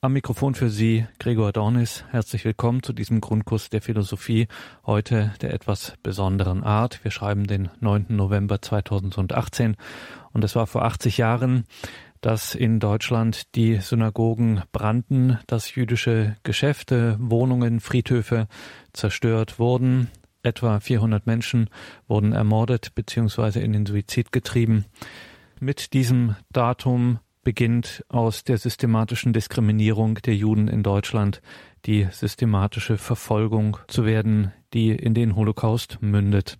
Am Mikrofon für Sie Gregor Dornis. Herzlich willkommen zu diesem Grundkurs der Philosophie, heute der etwas besonderen Art. Wir schreiben den 9. November 2018 und es war vor 80 Jahren, dass in Deutschland die Synagogen brannten, dass jüdische Geschäfte, Wohnungen, Friedhöfe zerstört wurden. Etwa 400 Menschen wurden ermordet bzw. in den Suizid getrieben. Mit diesem Datum beginnt aus der systematischen Diskriminierung der Juden in Deutschland die systematische Verfolgung zu werden, die in den Holocaust mündet.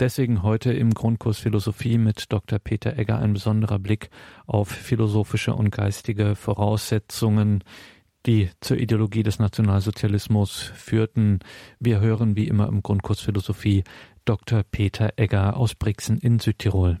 Deswegen heute im Grundkurs Philosophie mit Dr. Peter Egger ein besonderer Blick auf philosophische und geistige Voraussetzungen, die zur Ideologie des Nationalsozialismus führten. Wir hören wie immer im Grundkurs Philosophie Dr. Peter Egger aus Brixen in Südtirol.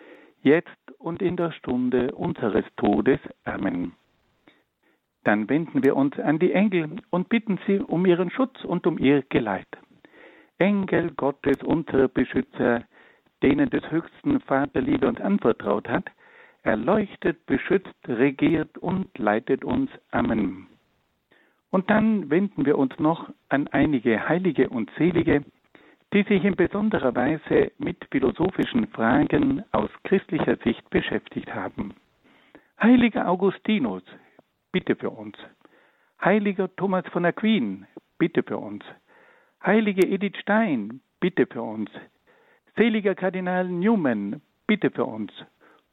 jetzt und in der Stunde unseres Todes. Amen. Dann wenden wir uns an die Engel und bitten sie um ihren Schutz und um ihr Geleit. Engel Gottes, unser Beschützer, denen des höchsten Vaterliebe uns anvertraut hat, erleuchtet, beschützt, regiert und leitet uns. Amen. Und dann wenden wir uns noch an einige Heilige und Selige, die sich in besonderer Weise mit philosophischen Fragen aus christlicher Sicht beschäftigt haben. Heiliger Augustinus, bitte für uns. Heiliger Thomas von Aquin, bitte für uns. Heilige Edith Stein, bitte für uns. Seliger Kardinal Newman, bitte für uns.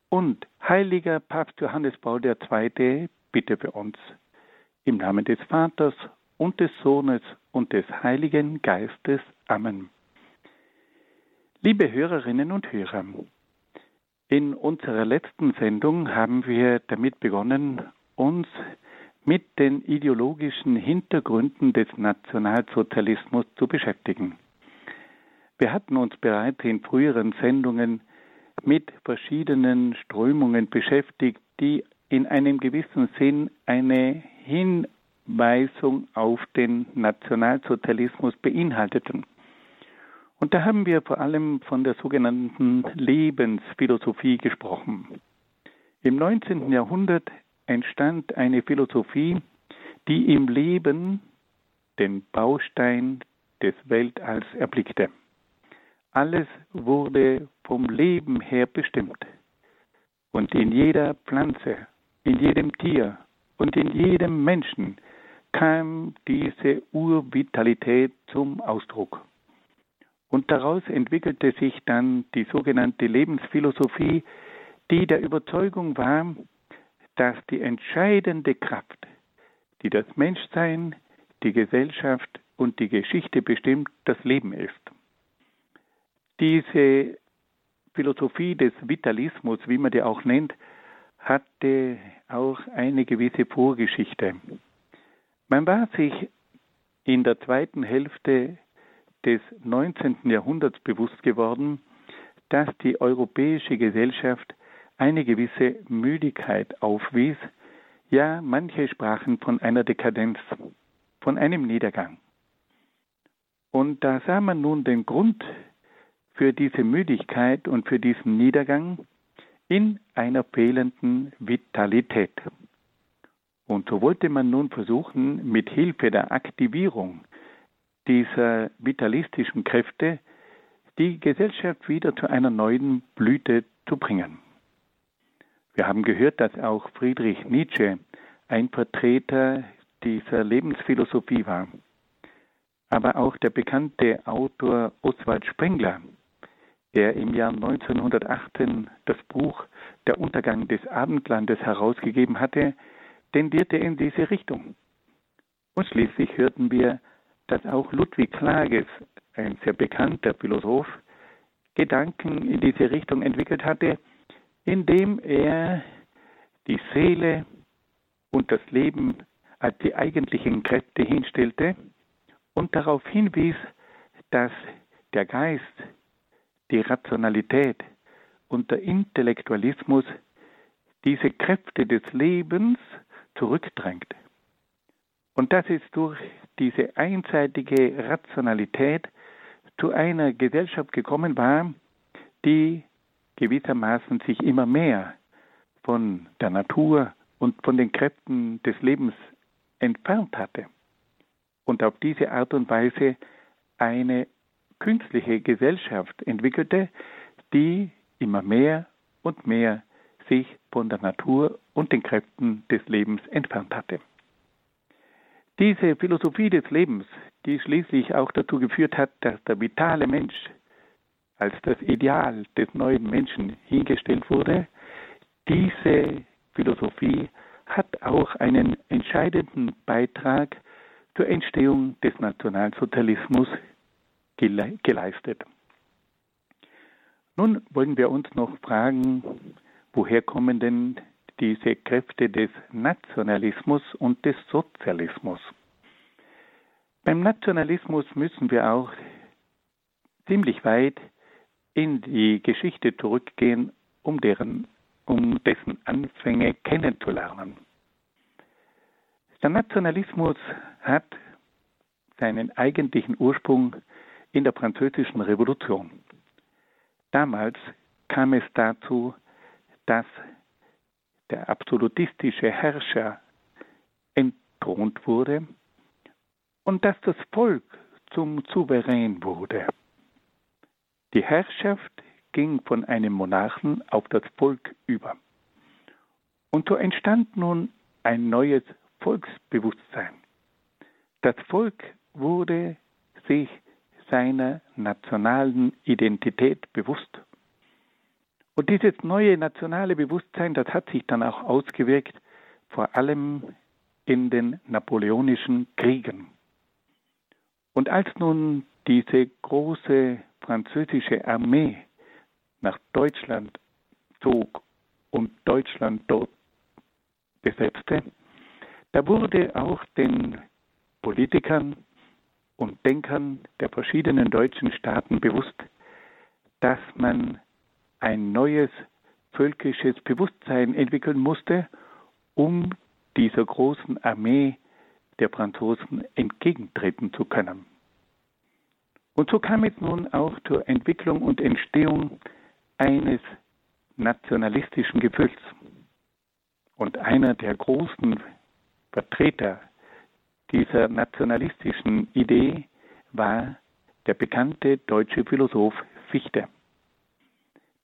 Und heiliger Papst Johannes Paul II, bitte für uns. Im Namen des Vaters und des Sohnes und des Heiligen Geistes. Amen. Liebe Hörerinnen und Hörer, in unserer letzten Sendung haben wir damit begonnen, uns mit den ideologischen Hintergründen des Nationalsozialismus zu beschäftigen. Wir hatten uns bereits in früheren Sendungen mit verschiedenen Strömungen beschäftigt, die in einem gewissen Sinn eine Hinweisung auf den Nationalsozialismus beinhalteten. Und da haben wir vor allem von der sogenannten Lebensphilosophie gesprochen. Im 19. Jahrhundert entstand eine Philosophie, die im Leben den Baustein des Weltalls erblickte. Alles wurde vom Leben her bestimmt. Und in jeder Pflanze, in jedem Tier und in jedem Menschen kam diese Urvitalität zum Ausdruck. Und daraus entwickelte sich dann die sogenannte Lebensphilosophie, die der Überzeugung war, dass die entscheidende Kraft, die das Menschsein, die Gesellschaft und die Geschichte bestimmt, das Leben ist. Diese Philosophie des Vitalismus, wie man die auch nennt, hatte auch eine gewisse Vorgeschichte. Man war sich in der zweiten Hälfte des 19. Jahrhunderts bewusst geworden, dass die europäische Gesellschaft eine gewisse Müdigkeit aufwies, ja manche sprachen von einer Dekadenz, von einem Niedergang. Und da sah man nun den Grund für diese Müdigkeit und für diesen Niedergang in einer fehlenden Vitalität. Und so wollte man nun versuchen, mit Hilfe der Aktivierung dieser vitalistischen Kräfte die Gesellschaft wieder zu einer neuen Blüte zu bringen. Wir haben gehört, dass auch Friedrich Nietzsche ein Vertreter dieser Lebensphilosophie war. aber auch der bekannte Autor Oswald Spengler, der im Jahr 1918 das Buch Der Untergang des Abendlandes herausgegeben hatte, tendierte in diese Richtung. Und schließlich hörten wir, dass auch Ludwig Klages, ein sehr bekannter Philosoph, Gedanken in diese Richtung entwickelt hatte, indem er die Seele und das Leben als die eigentlichen Kräfte hinstellte und darauf hinwies, dass der Geist, die Rationalität und der Intellektualismus diese Kräfte des Lebens zurückdrängt. Und dass es durch diese einseitige Rationalität zu einer Gesellschaft gekommen war, die gewissermaßen sich immer mehr von der Natur und von den Kräften des Lebens entfernt hatte und auf diese Art und Weise eine künstliche Gesellschaft entwickelte, die immer mehr und mehr sich von der Natur und den Kräften des Lebens entfernt hatte. Diese Philosophie des Lebens, die schließlich auch dazu geführt hat, dass der vitale Mensch als das Ideal des neuen Menschen hingestellt wurde, diese Philosophie hat auch einen entscheidenden Beitrag zur Entstehung des Nationalsozialismus geleistet. Nun wollen wir uns noch fragen, woher kommen denn diese Kräfte des Nationalismus und des Sozialismus? Beim Nationalismus müssen wir auch ziemlich weit in die Geschichte zurückgehen, um, deren, um dessen Anfänge kennenzulernen. Der Nationalismus hat seinen eigentlichen Ursprung in der Französischen Revolution. Damals kam es dazu, dass der absolutistische Herrscher entthront wurde und dass das Volk zum Souverän wurde. Die Herrschaft ging von einem Monarchen auf das Volk über. Und so entstand nun ein neues Volksbewusstsein. Das Volk wurde sich seiner nationalen Identität bewusst. Und dieses neue nationale Bewusstsein, das hat sich dann auch ausgewirkt, vor allem in den napoleonischen Kriegen. Und als nun diese große französische Armee nach Deutschland zog und Deutschland dort besetzte, da wurde auch den Politikern und Denkern der verschiedenen deutschen Staaten bewusst, dass man ein neues völkisches Bewusstsein entwickeln musste, um dieser großen Armee der Franzosen entgegentreten zu können. Und so kam es nun auch zur Entwicklung und Entstehung eines nationalistischen Gefühls. Und einer der großen Vertreter dieser nationalistischen Idee war der bekannte deutsche Philosoph Fichte.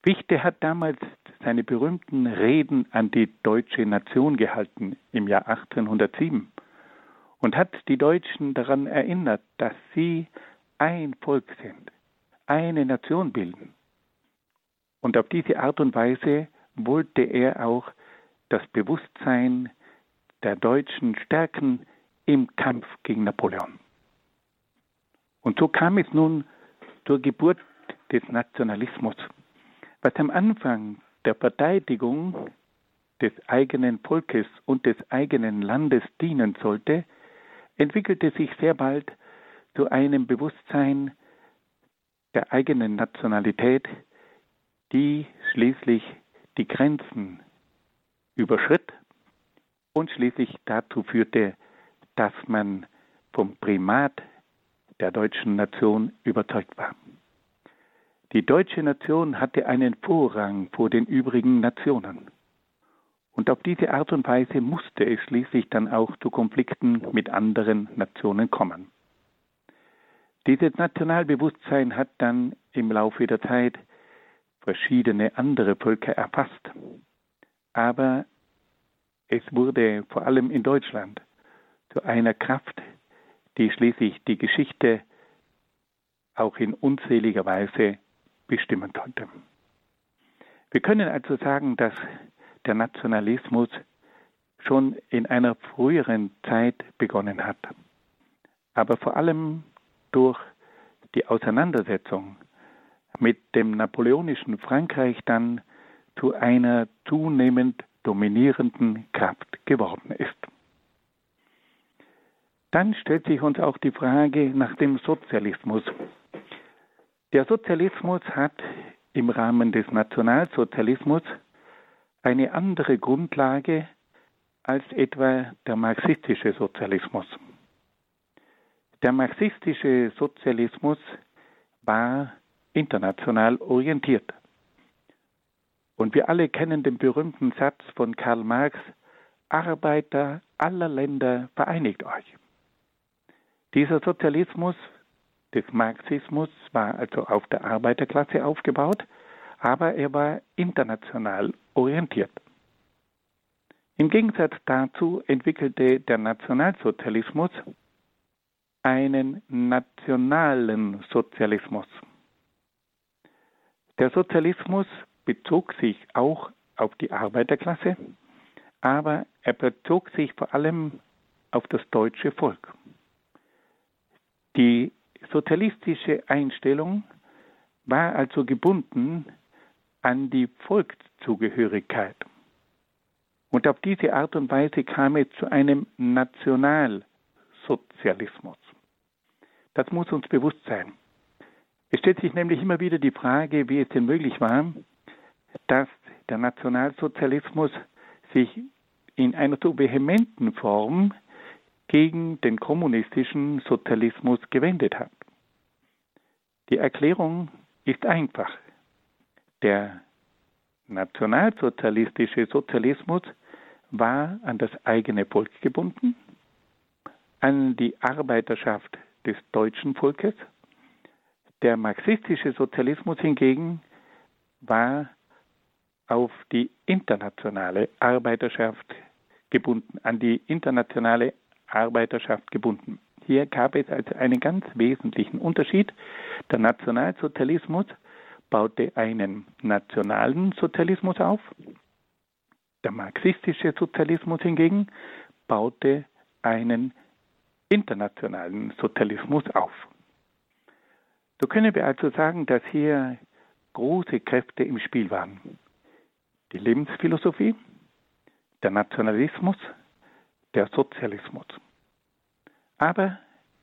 Fichte hat damals seine berühmten Reden an die deutsche Nation gehalten im Jahr 1807 und hat die Deutschen daran erinnert, dass sie ein Volk sind, eine Nation bilden. Und auf diese Art und Weise wollte er auch das Bewusstsein der Deutschen stärken im Kampf gegen Napoleon. Und so kam es nun zur Geburt des Nationalismus, was am Anfang der Verteidigung des eigenen Volkes und des eigenen Landes dienen sollte, entwickelte sich sehr bald zu einem Bewusstsein der eigenen Nationalität, die schließlich die Grenzen überschritt und schließlich dazu führte, dass man vom Primat der deutschen Nation überzeugt war. Die deutsche Nation hatte einen Vorrang vor den übrigen Nationen. Und auf diese Art und Weise musste es schließlich dann auch zu Konflikten mit anderen Nationen kommen. Dieses Nationalbewusstsein hat dann im Laufe der Zeit verschiedene andere Völker erfasst. Aber es wurde vor allem in Deutschland zu einer Kraft, die schließlich die Geschichte auch in unzähliger Weise bestimmen sollte. Wir können also sagen, dass der Nationalismus schon in einer früheren Zeit begonnen hat, aber vor allem durch die Auseinandersetzung mit dem napoleonischen Frankreich dann zu einer zunehmend dominierenden Kraft geworden ist. Dann stellt sich uns auch die Frage nach dem Sozialismus. Der Sozialismus hat im Rahmen des Nationalsozialismus eine andere Grundlage als etwa der marxistische Sozialismus. Der marxistische Sozialismus war international orientiert. Und wir alle kennen den berühmten Satz von Karl Marx, Arbeiter aller Länder vereinigt euch. Dieser Sozialismus des Marxismus war also auf der Arbeiterklasse aufgebaut, aber er war international orientiert. Im Gegensatz dazu entwickelte der Nationalsozialismus einen nationalen Sozialismus. Der Sozialismus bezog sich auch auf die Arbeiterklasse, aber er bezog sich vor allem auf das deutsche Volk. Die sozialistische Einstellung war also gebunden an die Volkszugehörigkeit. Und auf diese Art und Weise kam es zu einem Nationalsozialismus. Das muss uns bewusst sein. Es stellt sich nämlich immer wieder die Frage, wie es denn möglich war, dass der Nationalsozialismus sich in einer so vehementen Form gegen den kommunistischen Sozialismus gewendet hat. Die Erklärung ist einfach. Der nationalsozialistische Sozialismus war an das eigene Volk gebunden, an die Arbeiterschaft des deutschen Volkes. Der marxistische Sozialismus hingegen war auf die internationale Arbeiterschaft gebunden, an die internationale Arbeiterschaft gebunden. Hier gab es also einen ganz wesentlichen Unterschied. Der Nationalsozialismus baute einen nationalen Sozialismus auf. Der marxistische Sozialismus hingegen baute einen internationalen Sozialismus auf. So können wir also sagen, dass hier große Kräfte im Spiel waren. Die Lebensphilosophie, der Nationalismus, der Sozialismus. Aber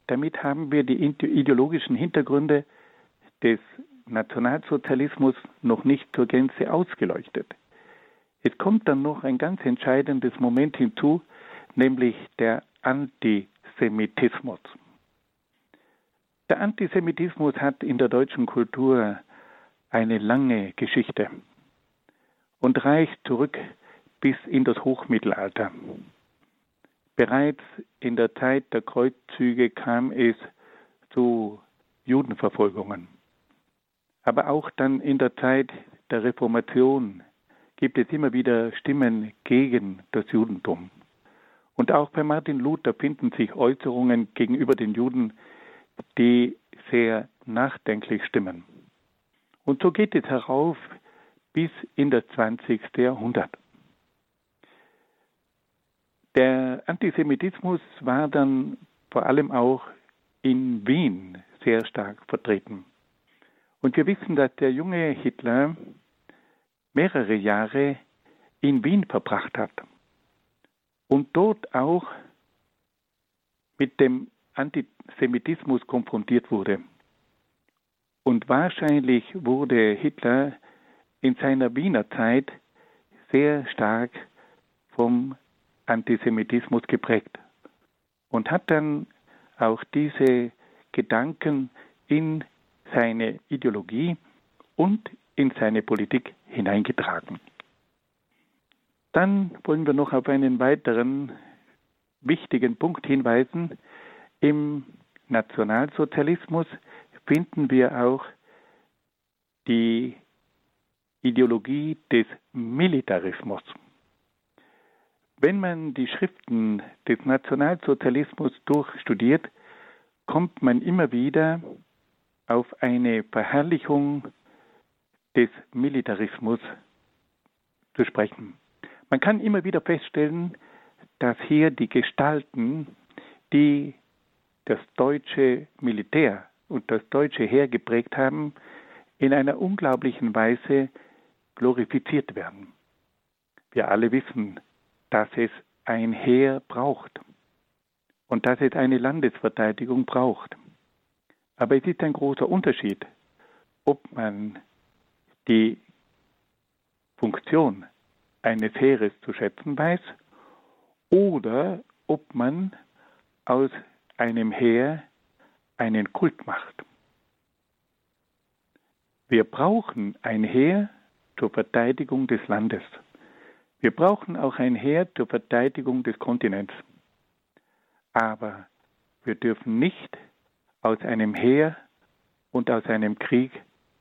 damit haben wir die ideologischen Hintergründe des Nationalsozialismus noch nicht zur Gänze ausgeleuchtet. Es kommt dann noch ein ganz entscheidendes Moment hinzu, nämlich der Antisemitismus. Der Antisemitismus hat in der deutschen Kultur eine lange Geschichte und reicht zurück bis in das Hochmittelalter. Bereits in der Zeit der Kreuzzüge kam es zu Judenverfolgungen. Aber auch dann in der Zeit der Reformation gibt es immer wieder Stimmen gegen das Judentum. Und auch bei Martin Luther finden sich Äußerungen gegenüber den Juden, die sehr nachdenklich stimmen. Und so geht es herauf bis in das 20. Jahrhundert. Der Antisemitismus war dann vor allem auch in Wien sehr stark vertreten. Und wir wissen, dass der junge Hitler mehrere Jahre in Wien verbracht hat und dort auch mit dem Antisemitismus konfrontiert wurde. Und wahrscheinlich wurde Hitler in seiner Wiener Zeit sehr stark vom Antisemitismus geprägt und hat dann auch diese Gedanken in seine Ideologie und in seine Politik hineingetragen. Dann wollen wir noch auf einen weiteren wichtigen Punkt hinweisen. Im Nationalsozialismus finden wir auch die Ideologie des Militarismus. Wenn man die Schriften des Nationalsozialismus durchstudiert, kommt man immer wieder auf eine Verherrlichung des Militarismus zu sprechen. Man kann immer wieder feststellen, dass hier die Gestalten, die das deutsche Militär und das deutsche Heer geprägt haben, in einer unglaublichen Weise glorifiziert werden. Wir alle wissen, dass es ein Heer braucht und dass es eine Landesverteidigung braucht. Aber es ist ein großer Unterschied, ob man die Funktion eines Heeres zu schätzen weiß oder ob man aus einem Heer einen Kult macht. Wir brauchen ein Heer zur Verteidigung des Landes. Wir brauchen auch ein Heer zur Verteidigung des Kontinents. Aber wir dürfen nicht aus einem Heer und aus einem Krieg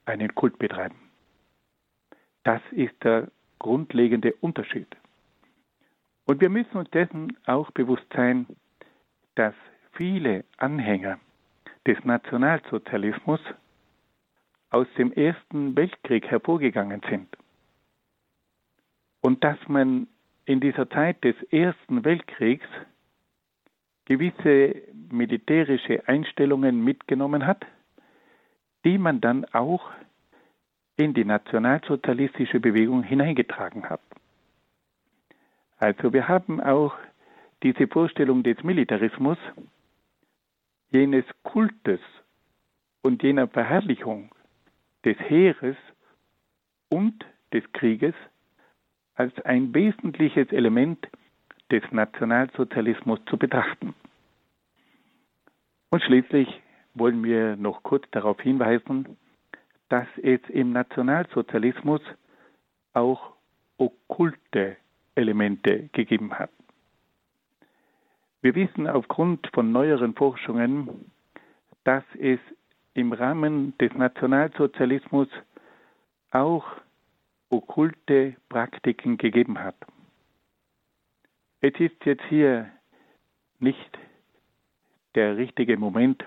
einen Kult betreiben. Das ist der grundlegende Unterschied. Und wir müssen uns dessen auch bewusst sein, dass viele Anhänger des Nationalsozialismus aus dem Ersten Weltkrieg hervorgegangen sind. Und dass man in dieser Zeit des Ersten Weltkriegs gewisse militärische Einstellungen mitgenommen hat, die man dann auch in die nationalsozialistische Bewegung hineingetragen hat. Also wir haben auch diese Vorstellung des Militarismus, jenes Kultes und jener Verherrlichung des Heeres und des Krieges als ein wesentliches Element des Nationalsozialismus zu betrachten. Und schließlich wollen wir noch kurz darauf hinweisen, dass es im Nationalsozialismus auch okkulte Elemente gegeben hat. Wir wissen aufgrund von neueren Forschungen, dass es im Rahmen des Nationalsozialismus auch okkulte Praktiken gegeben hat. Es ist jetzt hier nicht der richtige Moment,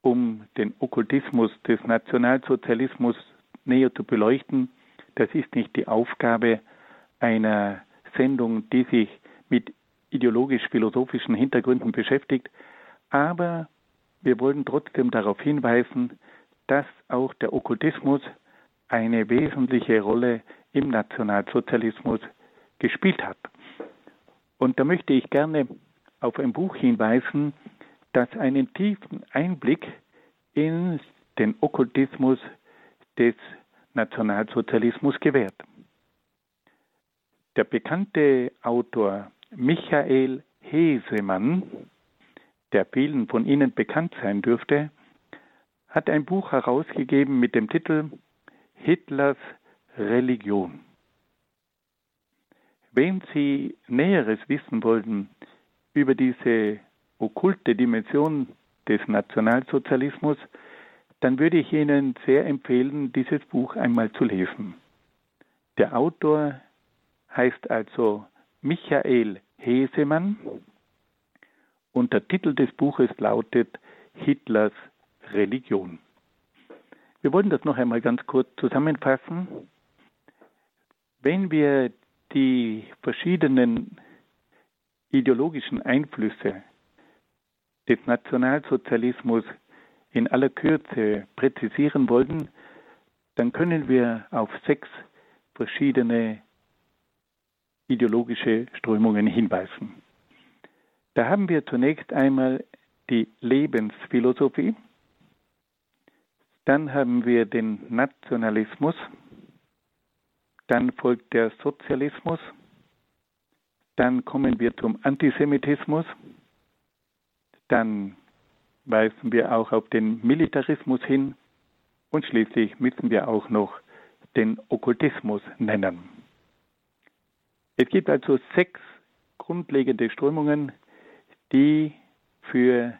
um den Okkultismus des Nationalsozialismus näher zu beleuchten. Das ist nicht die Aufgabe einer Sendung, die sich mit ideologisch-philosophischen Hintergründen beschäftigt, aber wir wollen trotzdem darauf hinweisen, dass auch der Okkultismus eine wesentliche Rolle im Nationalsozialismus gespielt hat. Und da möchte ich gerne auf ein Buch hinweisen, das einen tiefen Einblick in den Okkultismus des Nationalsozialismus gewährt. Der bekannte Autor Michael Hesemann, der vielen von Ihnen bekannt sein dürfte, hat ein Buch herausgegeben mit dem Titel Hitlers Religion. Wenn Sie Näheres wissen wollten über diese okkulte Dimension des Nationalsozialismus, dann würde ich Ihnen sehr empfehlen, dieses Buch einmal zu lesen. Der Autor heißt also Michael Hesemann und der Titel des Buches lautet Hitlers Religion. Wir wollen das noch einmal ganz kurz zusammenfassen. Wenn wir die verschiedenen ideologischen Einflüsse des Nationalsozialismus in aller Kürze präzisieren wollen, dann können wir auf sechs verschiedene ideologische Strömungen hinweisen. Da haben wir zunächst einmal die Lebensphilosophie, dann haben wir den Nationalismus, dann folgt der Sozialismus, dann kommen wir zum Antisemitismus, dann weisen wir auch auf den Militarismus hin. Und schließlich müssen wir auch noch den Okkultismus nennen. Es gibt also sechs grundlegende Strömungen, die für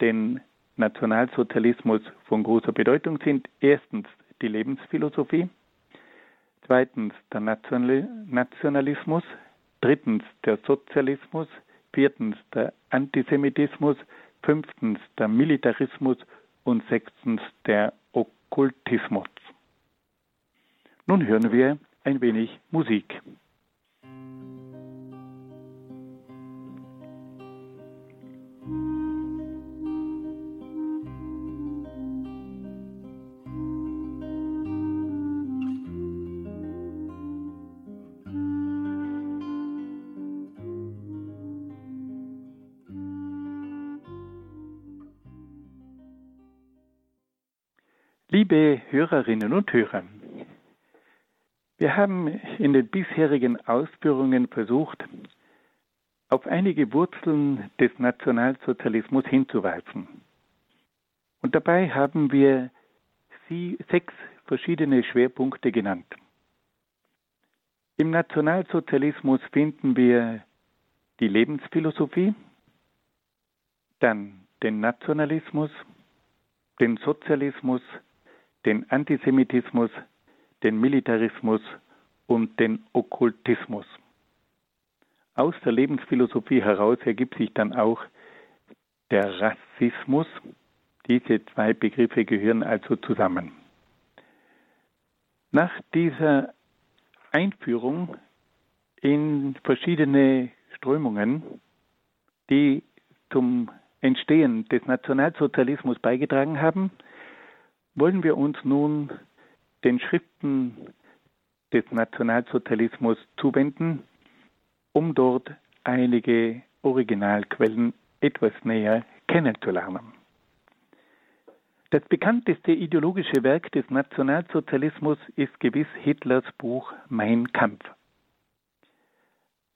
den Nationalsozialismus von großer Bedeutung sind. Erstens die Lebensphilosophie, zweitens der Nationalismus, drittens der Sozialismus, viertens der Antisemitismus, fünftens der Militarismus und sechstens der Okkultismus. Nun hören wir ein wenig Musik. Liebe Hörerinnen und Hörer, wir haben in den bisherigen Ausführungen versucht, auf einige Wurzeln des Nationalsozialismus hinzuweisen. Und dabei haben wir sechs verschiedene Schwerpunkte genannt. Im Nationalsozialismus finden wir die Lebensphilosophie, dann den Nationalismus, den Sozialismus, den Antisemitismus, den Militarismus und den Okkultismus. Aus der Lebensphilosophie heraus ergibt sich dann auch der Rassismus. Diese zwei Begriffe gehören also zusammen. Nach dieser Einführung in verschiedene Strömungen, die zum Entstehen des Nationalsozialismus beigetragen haben, wollen wir uns nun den Schriften des Nationalsozialismus zuwenden, um dort einige Originalquellen etwas näher kennenzulernen. Das bekannteste ideologische Werk des Nationalsozialismus ist gewiss Hitlers Buch Mein Kampf.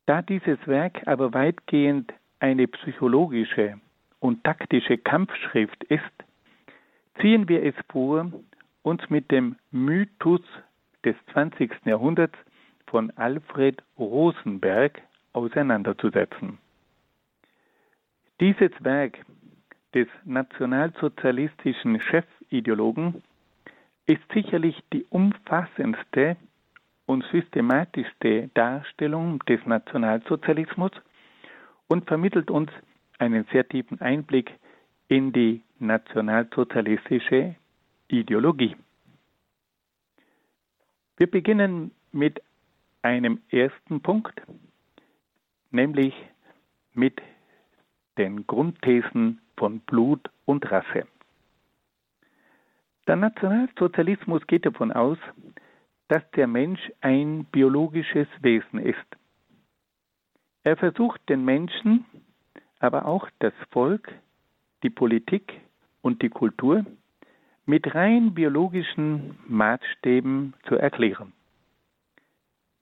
Da dieses Werk aber weitgehend eine psychologische und taktische Kampfschrift ist, ziehen wir es vor, uns mit dem Mythos des 20. Jahrhunderts von Alfred Rosenberg auseinanderzusetzen. Dieses Werk des nationalsozialistischen Chefideologen ist sicherlich die umfassendste und systematischste Darstellung des Nationalsozialismus und vermittelt uns einen sehr tiefen Einblick in die nationalsozialistische Ideologie. Wir beginnen mit einem ersten Punkt, nämlich mit den Grundthesen von Blut und Rasse. Der Nationalsozialismus geht davon aus, dass der Mensch ein biologisches Wesen ist. Er versucht den Menschen, aber auch das Volk, die Politik und die Kultur mit rein biologischen Maßstäben zu erklären.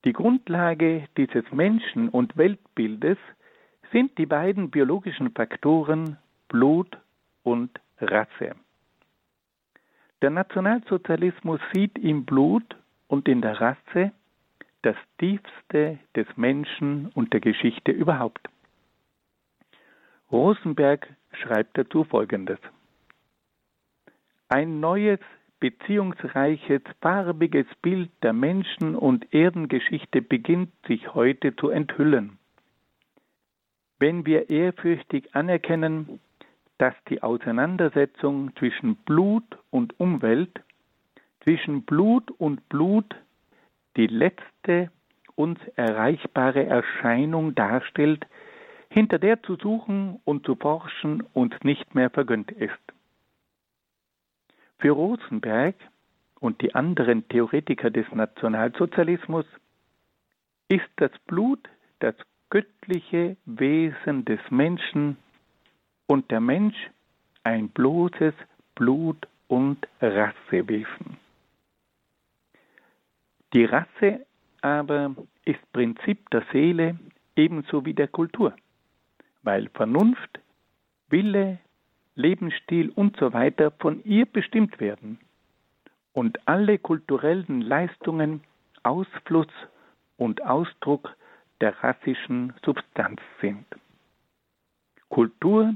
Die Grundlage dieses Menschen- und Weltbildes sind die beiden biologischen Faktoren Blut und Rasse. Der Nationalsozialismus sieht im Blut und in der Rasse das Tiefste des Menschen und der Geschichte überhaupt. Rosenberg schreibt dazu Folgendes. Ein neues, beziehungsreiches, farbiges Bild der Menschen- und Erdengeschichte beginnt sich heute zu enthüllen. Wenn wir ehrfürchtig anerkennen, dass die Auseinandersetzung zwischen Blut und Umwelt, zwischen Blut und Blut die letzte uns erreichbare Erscheinung darstellt, hinter der zu suchen und zu forschen uns nicht mehr vergönnt ist. Für Rosenberg und die anderen Theoretiker des Nationalsozialismus ist das Blut das göttliche Wesen des Menschen und der Mensch ein bloßes Blut- und Rassewesen. Die Rasse aber ist Prinzip der Seele ebenso wie der Kultur, weil Vernunft, Wille, Lebensstil und so weiter von ihr bestimmt werden und alle kulturellen Leistungen Ausfluss und Ausdruck der rassischen Substanz sind. Kultur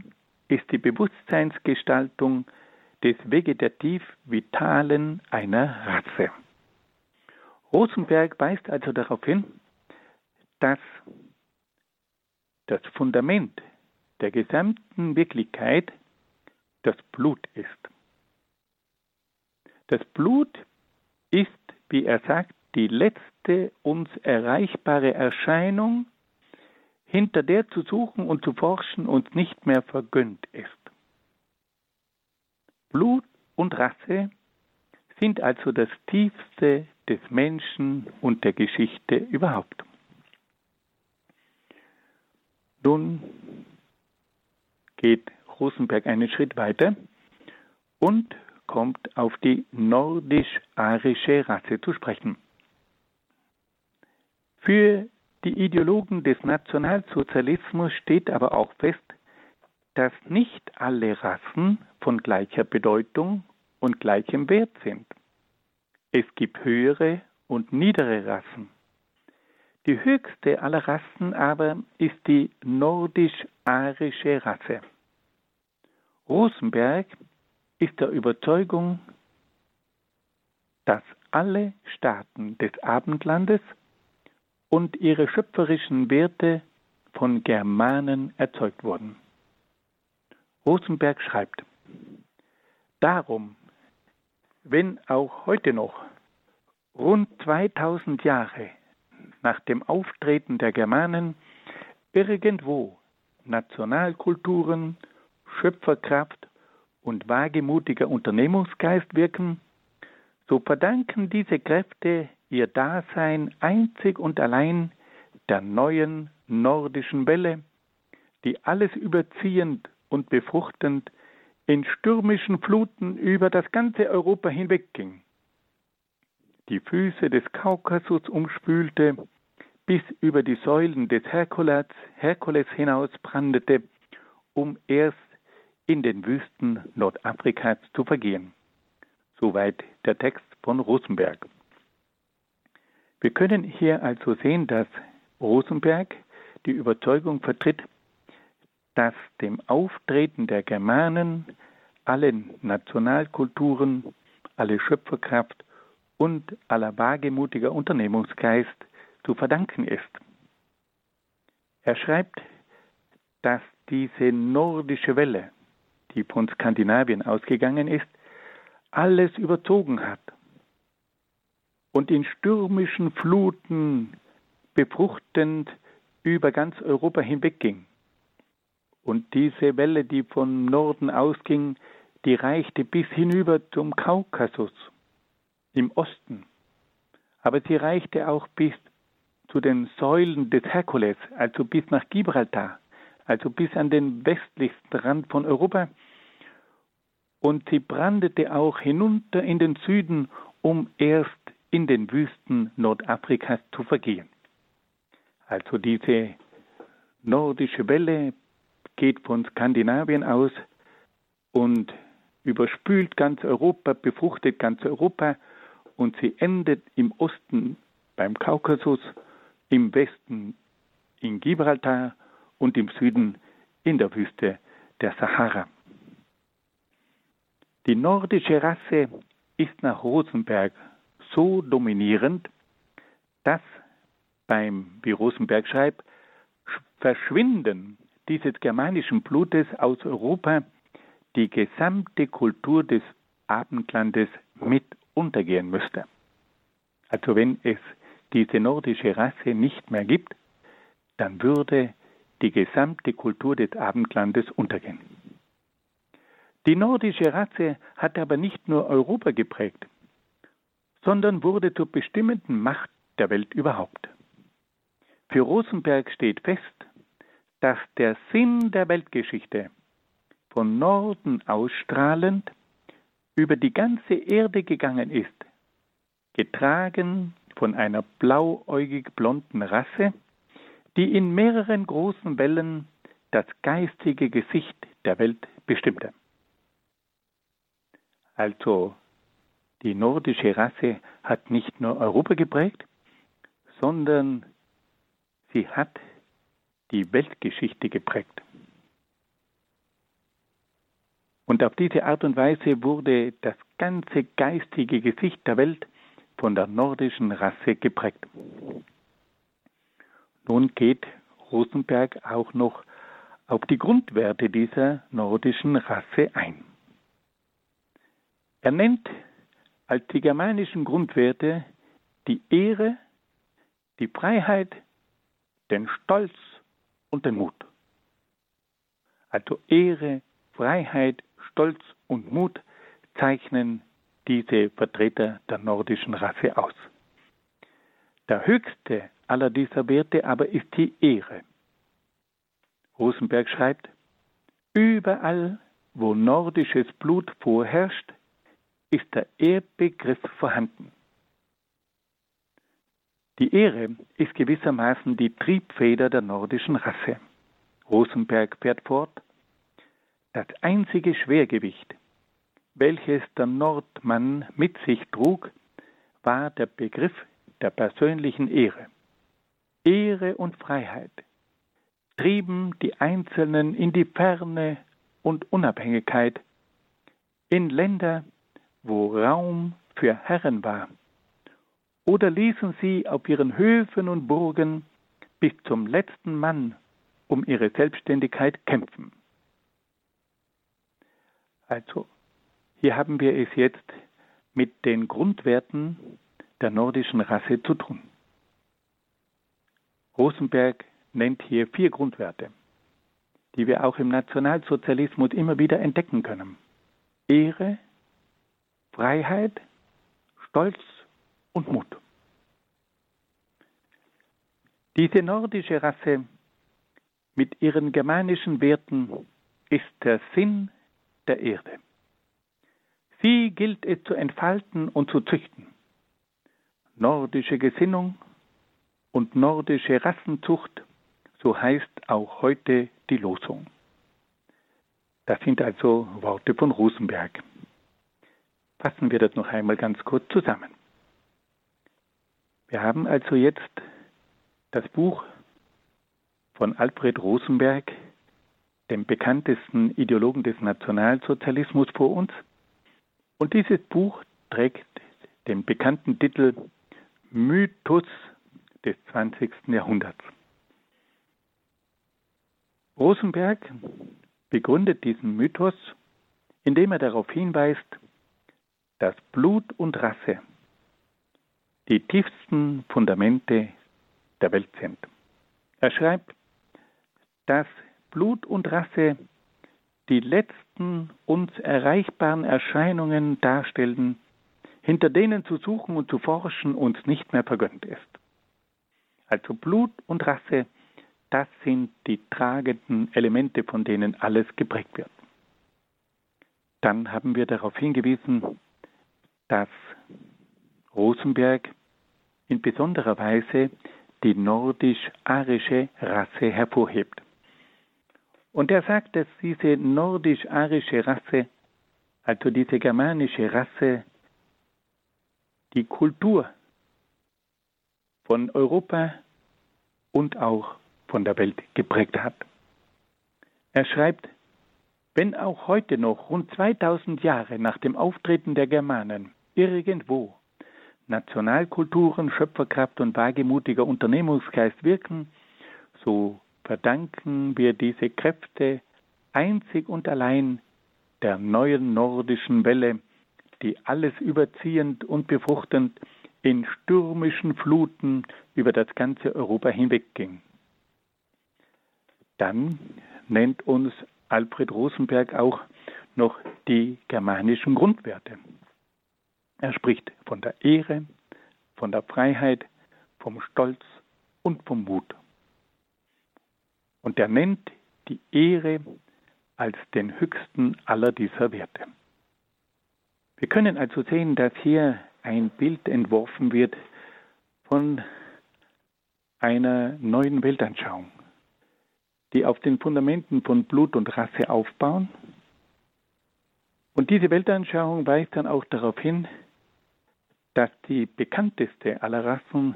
ist die Bewusstseinsgestaltung des vegetativ Vitalen einer Rasse. Rosenberg weist also darauf hin, dass das Fundament der gesamten Wirklichkeit das Blut ist. Das Blut ist, wie er sagt, die letzte uns erreichbare Erscheinung, hinter der zu suchen und zu forschen uns nicht mehr vergönnt ist. Blut und Rasse sind also das Tiefste des Menschen und der Geschichte überhaupt. Nun geht Rosenberg einen Schritt weiter und kommt auf die nordisch-arische Rasse zu sprechen. Für die Ideologen des Nationalsozialismus steht aber auch fest, dass nicht alle Rassen von gleicher Bedeutung und gleichem Wert sind. Es gibt höhere und niedere Rassen. Die höchste aller Rassen aber ist die nordisch-arische Rasse. Rosenberg ist der Überzeugung, dass alle Staaten des Abendlandes und ihre schöpferischen Werte von Germanen erzeugt wurden. Rosenberg schreibt, Darum, wenn auch heute noch, rund 2000 Jahre nach dem Auftreten der Germanen, irgendwo Nationalkulturen, Schöpferkraft und wagemutiger Unternehmungsgeist wirken, so verdanken diese Kräfte ihr Dasein einzig und allein der neuen nordischen Welle, die alles überziehend und befruchtend in stürmischen Fluten über das ganze Europa hinwegging, die Füße des Kaukasus umspülte, bis über die Säulen des Herkules, Herkules hinaus brandete, um erst in den Wüsten Nordafrikas zu vergehen. Soweit der Text von Rosenberg. Wir können hier also sehen, dass Rosenberg die Überzeugung vertritt, dass dem Auftreten der Germanen alle Nationalkulturen, alle Schöpferkraft und aller wagemutiger Unternehmungsgeist zu verdanken ist. Er schreibt, dass diese nordische Welle, die von Skandinavien ausgegangen ist, alles überzogen hat und in stürmischen Fluten befruchtend über ganz Europa hinwegging. Und diese Welle, die vom Norden ausging, die reichte bis hinüber zum Kaukasus im Osten. Aber sie reichte auch bis zu den Säulen des Herkules, also bis nach Gibraltar, also bis an den westlichsten Rand von Europa. Und sie brandete auch hinunter in den Süden, um erst in den Wüsten Nordafrikas zu vergehen. Also diese nordische Welle geht von Skandinavien aus und überspült ganz Europa, befruchtet ganz Europa und sie endet im Osten beim Kaukasus, im Westen in Gibraltar und im Süden in der Wüste der Sahara. Die nordische Rasse ist nach Rosenberg so dominierend, dass beim, wie Rosenberg schreibt, Verschwinden dieses germanischen Blutes aus Europa die gesamte Kultur des Abendlandes mit untergehen müsste. Also wenn es diese nordische Rasse nicht mehr gibt, dann würde die gesamte Kultur des Abendlandes untergehen. Die nordische Rasse hat aber nicht nur Europa geprägt, sondern wurde zur bestimmenden Macht der Welt überhaupt. Für Rosenberg steht fest, dass der Sinn der Weltgeschichte von Norden ausstrahlend über die ganze Erde gegangen ist, getragen von einer blauäugig blonden Rasse, die in mehreren großen Wellen das geistige Gesicht der Welt bestimmte. Also die nordische Rasse hat nicht nur Europa geprägt, sondern sie hat die Weltgeschichte geprägt. Und auf diese Art und Weise wurde das ganze geistige Gesicht der Welt von der nordischen Rasse geprägt. Nun geht Rosenberg auch noch auf die Grundwerte dieser nordischen Rasse ein. Er nennt als die germanischen Grundwerte die Ehre, die Freiheit, den Stolz und den Mut. Also Ehre, Freiheit, Stolz und Mut zeichnen diese Vertreter der nordischen Rasse aus. Der höchste aller dieser Werte aber ist die Ehre. Rosenberg schreibt, überall, wo nordisches Blut vorherrscht, ist der Ehrbegriff vorhanden. Die Ehre ist gewissermaßen die Triebfeder der nordischen Rasse. Rosenberg fährt fort, das einzige Schwergewicht, welches der Nordmann mit sich trug, war der Begriff der persönlichen Ehre. Ehre und Freiheit trieben die Einzelnen in die Ferne und Unabhängigkeit, in Länder, wo Raum für Herren war, oder ließen sie auf ihren Höfen und Burgen bis zum letzten Mann um ihre Selbstständigkeit kämpfen. Also, hier haben wir es jetzt mit den Grundwerten der nordischen Rasse zu tun. Rosenberg nennt hier vier Grundwerte, die wir auch im Nationalsozialismus immer wieder entdecken können. Ehre, Freiheit, Stolz und Mut. Diese nordische Rasse mit ihren germanischen Werten ist der Sinn der Erde. Sie gilt es zu entfalten und zu züchten. Nordische Gesinnung und nordische Rassenzucht so heißt auch heute die Losung. Das sind also Worte von Rosenberg. Fassen wir das noch einmal ganz kurz zusammen. Wir haben also jetzt das Buch von Alfred Rosenberg, dem bekanntesten Ideologen des Nationalsozialismus, vor uns. Und dieses Buch trägt den bekannten Titel Mythos des 20. Jahrhunderts. Rosenberg begründet diesen Mythos, indem er darauf hinweist, dass Blut und Rasse die tiefsten Fundamente der Welt sind. Er schreibt, dass Blut und Rasse die letzten uns erreichbaren Erscheinungen darstellen, hinter denen zu suchen und zu forschen uns nicht mehr vergönnt ist. Also Blut und Rasse das sind die tragenden Elemente, von denen alles geprägt wird. Dann haben wir darauf hingewiesen, dass Rosenberg in besonderer Weise die nordisch-arische Rasse hervorhebt. Und er sagt, dass diese nordisch-arische Rasse, also diese germanische Rasse, die Kultur von Europa und auch von der Welt geprägt hat. Er schreibt, wenn auch heute noch rund 2000 Jahre nach dem Auftreten der Germanen irgendwo Nationalkulturen, Schöpferkraft und wagemutiger Unternehmungsgeist wirken, so verdanken wir diese Kräfte einzig und allein der neuen nordischen Welle, die alles überziehend und befruchtend in stürmischen Fluten über das ganze Europa hinwegging. Dann nennt uns Alfred Rosenberg auch noch die germanischen Grundwerte. Er spricht von der Ehre, von der Freiheit, vom Stolz und vom Mut. Und er nennt die Ehre als den höchsten aller dieser Werte. Wir können also sehen, dass hier ein Bild entworfen wird von einer neuen Weltanschauung die auf den Fundamenten von Blut und Rasse aufbauen. Und diese Weltanschauung weist dann auch darauf hin, dass die bekannteste aller Rassen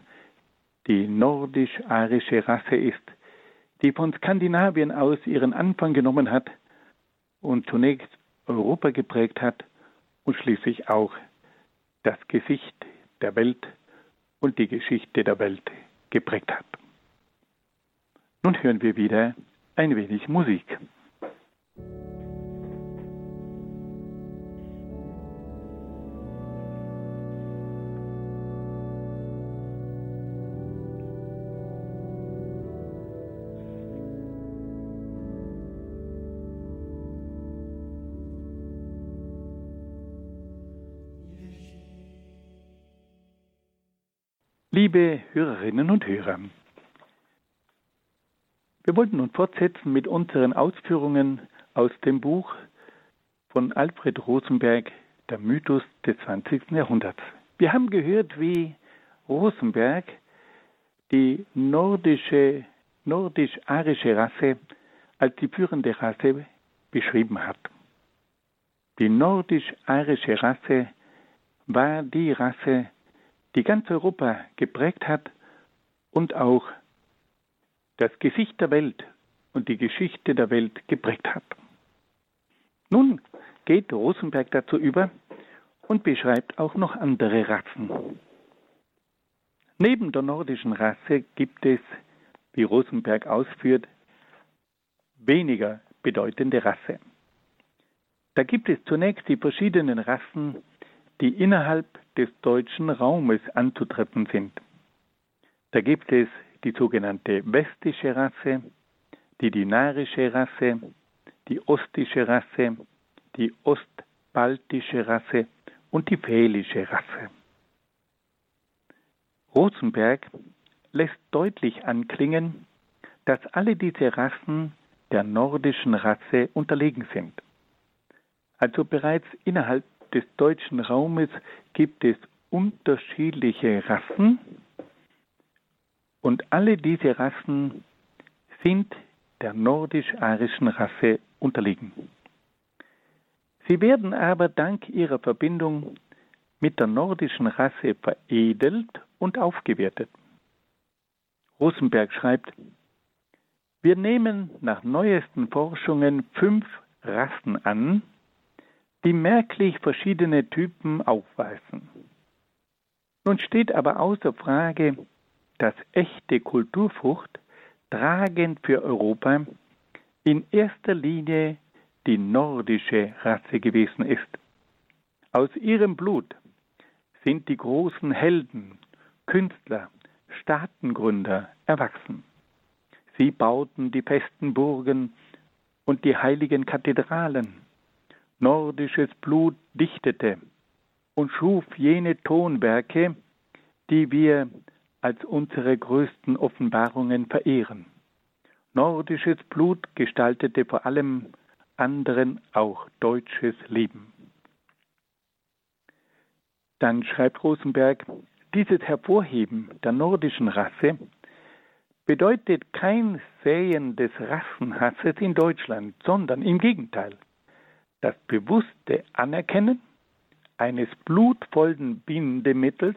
die nordisch-arische Rasse ist, die von Skandinavien aus ihren Anfang genommen hat und zunächst Europa geprägt hat und schließlich auch das Gesicht der Welt und die Geschichte der Welt geprägt hat. Nun hören wir wieder ein wenig Musik. Liebe Hörerinnen und Hörer, wir wollten nun fortsetzen mit unseren Ausführungen aus dem Buch von Alfred Rosenberg, Der Mythos des 20. Jahrhunderts. Wir haben gehört, wie Rosenberg die nordische, nordisch-arische Rasse als die führende Rasse beschrieben hat. Die nordisch-arische Rasse war die Rasse, die ganz Europa geprägt hat und auch das Gesicht der Welt und die Geschichte der Welt geprägt hat. Nun geht Rosenberg dazu über und beschreibt auch noch andere Rassen. Neben der nordischen Rasse gibt es, wie Rosenberg ausführt, weniger bedeutende Rasse. Da gibt es zunächst die verschiedenen Rassen, die innerhalb des deutschen Raumes anzutreffen sind. Da gibt es die sogenannte westische Rasse, die dinarische Rasse, die ostische Rasse, die ostbaltische Rasse und die fälische Rasse. Rosenberg lässt deutlich anklingen, dass alle diese Rassen der nordischen Rasse unterlegen sind. Also bereits innerhalb des deutschen Raumes gibt es unterschiedliche Rassen und alle diese Rassen sind der nordisch-arischen Rasse unterliegen. Sie werden aber dank ihrer Verbindung mit der nordischen Rasse veredelt und aufgewertet. Rosenberg schreibt, wir nehmen nach neuesten Forschungen fünf Rassen an, die merklich verschiedene Typen aufweisen. Nun steht aber außer Frage, dass echte Kulturfrucht tragend für Europa in erster Linie die nordische Rasse gewesen ist. Aus ihrem Blut sind die großen Helden, Künstler, Staatengründer erwachsen. Sie bauten die festen Burgen und die heiligen Kathedralen nordisches Blut dichtete und schuf jene Tonwerke, die wir als unsere größten Offenbarungen verehren. Nordisches Blut gestaltete vor allem anderen auch deutsches Leben. Dann schreibt Rosenberg, dieses Hervorheben der nordischen Rasse bedeutet kein Säen des Rassenhasses in Deutschland, sondern im Gegenteil das bewusste Anerkennen eines blutvollen Bindemittels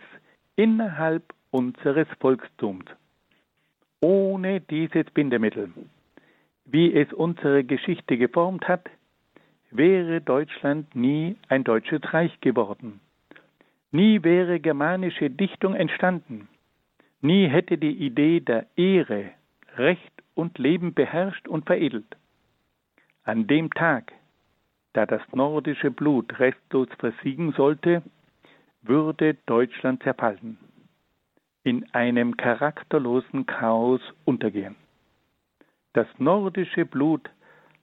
innerhalb unseres Volkstums. Ohne dieses Bindemittel, wie es unsere Geschichte geformt hat, wäre Deutschland nie ein deutsches Reich geworden. Nie wäre germanische Dichtung entstanden. Nie hätte die Idee der Ehre, Recht und Leben beherrscht und veredelt. An dem Tag, da das nordische Blut restlos versiegen sollte, würde Deutschland zerfallen, in einem charakterlosen Chaos untergehen. Das nordische Blut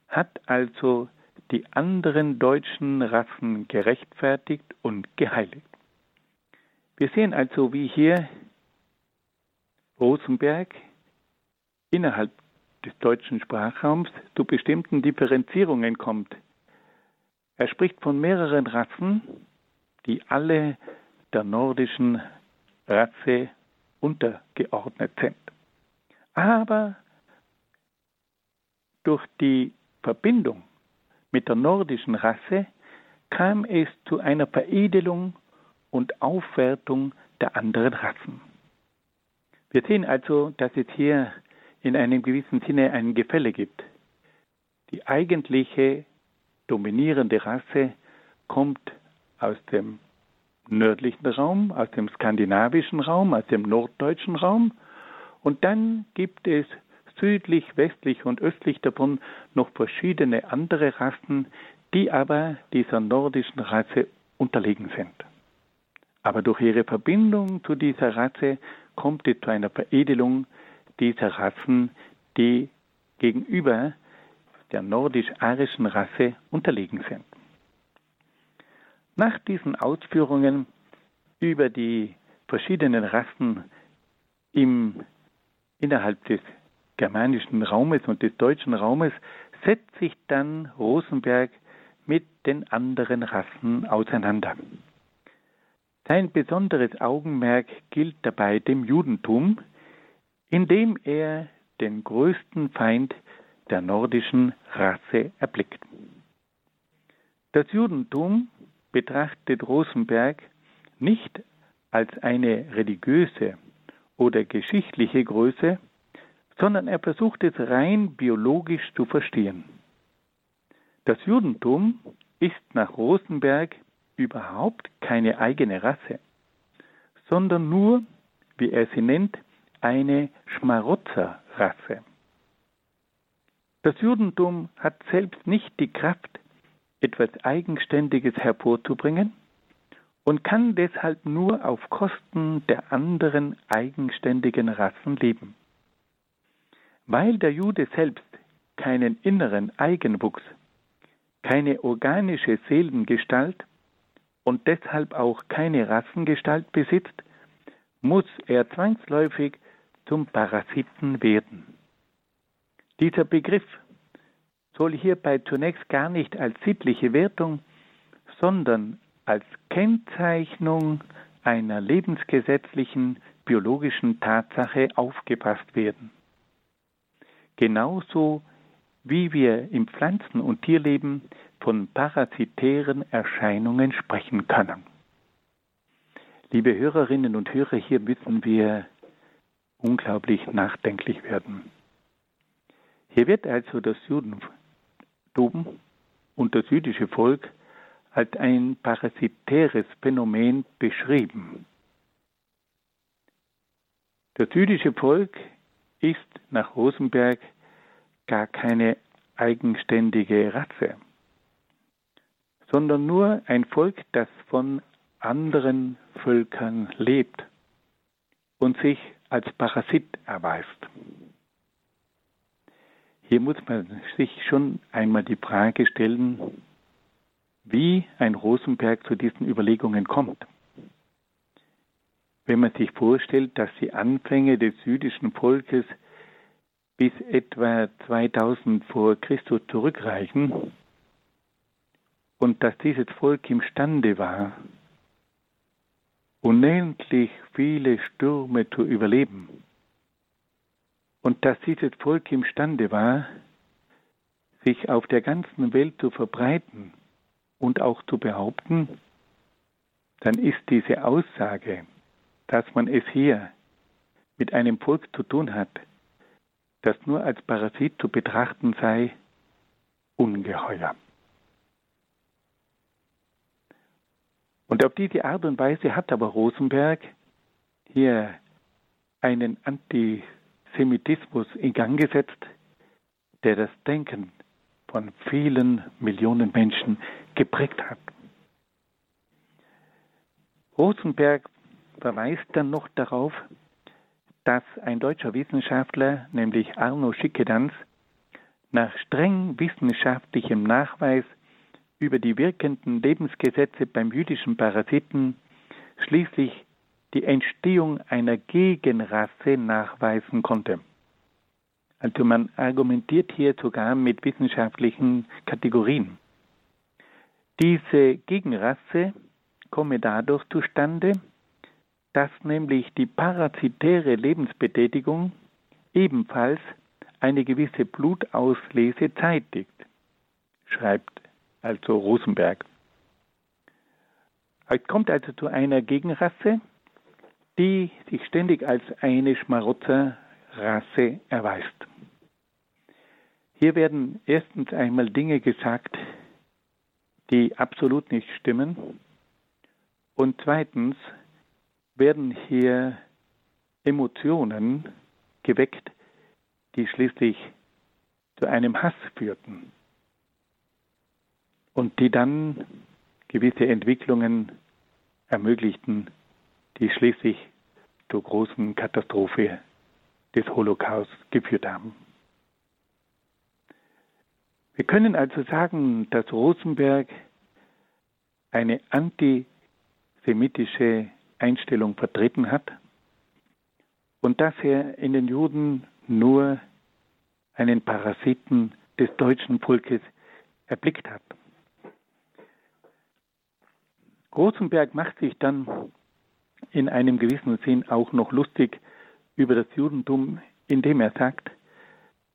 hat also die anderen deutschen Rassen gerechtfertigt und geheiligt. Wir sehen also, wie hier Rosenberg innerhalb des deutschen Sprachraums zu bestimmten Differenzierungen kommt, er spricht von mehreren Rassen, die alle der nordischen Rasse untergeordnet sind. Aber durch die Verbindung mit der nordischen Rasse kam es zu einer Veredelung und Aufwertung der anderen Rassen. Wir sehen also, dass es hier in einem gewissen Sinne ein Gefälle gibt. Die eigentliche dominierende Rasse kommt aus dem nördlichen Raum, aus dem skandinavischen Raum, aus dem norddeutschen Raum. Und dann gibt es südlich, westlich und östlich davon noch verschiedene andere Rassen, die aber dieser nordischen Rasse unterlegen sind. Aber durch ihre Verbindung zu dieser Rasse kommt es zu einer Veredelung dieser Rassen, die gegenüber der nordisch-arischen Rasse unterlegen sind. Nach diesen Ausführungen über die verschiedenen Rassen im, innerhalb des germanischen Raumes und des deutschen Raumes setzt sich dann Rosenberg mit den anderen Rassen auseinander. Sein besonderes Augenmerk gilt dabei dem Judentum, indem er den größten Feind der nordischen Rasse erblickt. Das Judentum betrachtet Rosenberg nicht als eine religiöse oder geschichtliche Größe, sondern er versucht es rein biologisch zu verstehen. Das Judentum ist nach Rosenberg überhaupt keine eigene Rasse, sondern nur, wie er sie nennt, eine Schmarotzerrasse. Das Judentum hat selbst nicht die Kraft, etwas Eigenständiges hervorzubringen und kann deshalb nur auf Kosten der anderen eigenständigen Rassen leben. Weil der Jude selbst keinen inneren Eigenwuchs, keine organische Seelengestalt und deshalb auch keine Rassengestalt besitzt, muss er zwangsläufig zum Parasiten werden. Dieser Begriff soll hierbei zunächst gar nicht als sittliche Wertung, sondern als Kennzeichnung einer lebensgesetzlichen biologischen Tatsache aufgepasst werden. Genauso wie wir im Pflanzen- und Tierleben von parasitären Erscheinungen sprechen können. Liebe Hörerinnen und Hörer, hier müssen wir unglaublich nachdenklich werden. Hier wird also das Judentum und das jüdische Volk als ein parasitäres Phänomen beschrieben. Das jüdische Volk ist nach Rosenberg gar keine eigenständige Rasse, sondern nur ein Volk, das von anderen Völkern lebt und sich als Parasit erweist. Hier muss man sich schon einmal die Frage stellen, wie ein Rosenberg zu diesen Überlegungen kommt. Wenn man sich vorstellt, dass die Anfänge des jüdischen Volkes bis etwa 2000 vor Christus zurückreichen und dass dieses Volk imstande war, unendlich viele Stürme zu überleben und dass dieses Volk imstande war, sich auf der ganzen Welt zu verbreiten und auch zu behaupten, dann ist diese Aussage, dass man es hier mit einem Volk zu tun hat, das nur als Parasit zu betrachten sei, ungeheuer. Und auf diese Art und Weise hat aber Rosenberg hier einen Antisemitismus in Gang gesetzt, der das Denken von vielen Millionen Menschen geprägt hat. Rosenberg verweist dann noch darauf, dass ein deutscher Wissenschaftler, nämlich Arno Schickedanz, nach streng wissenschaftlichem Nachweis über die wirkenden Lebensgesetze beim jüdischen Parasiten schließlich die Entstehung einer Gegenrasse nachweisen konnte. Also man argumentiert hier sogar mit wissenschaftlichen Kategorien. Diese Gegenrasse komme dadurch zustande, dass nämlich die parasitäre Lebensbetätigung ebenfalls eine gewisse Blutauslese zeitigt, schreibt also Rosenberg. Es kommt also zu einer Gegenrasse, die sich ständig als eine Schmarotzerrasse erweist. Hier werden erstens einmal Dinge gesagt, die absolut nicht stimmen. Und zweitens werden hier Emotionen geweckt, die schließlich zu einem Hass führten und die dann gewisse Entwicklungen ermöglichten, die schließlich zur großen Katastrophe des Holocaust geführt haben. Wir können also sagen, dass Rosenberg eine antisemitische Einstellung vertreten hat und dass er in den Juden nur einen Parasiten des deutschen Volkes erblickt hat. Rosenberg macht sich dann in einem gewissen Sinn auch noch lustig über das Judentum, indem er sagt,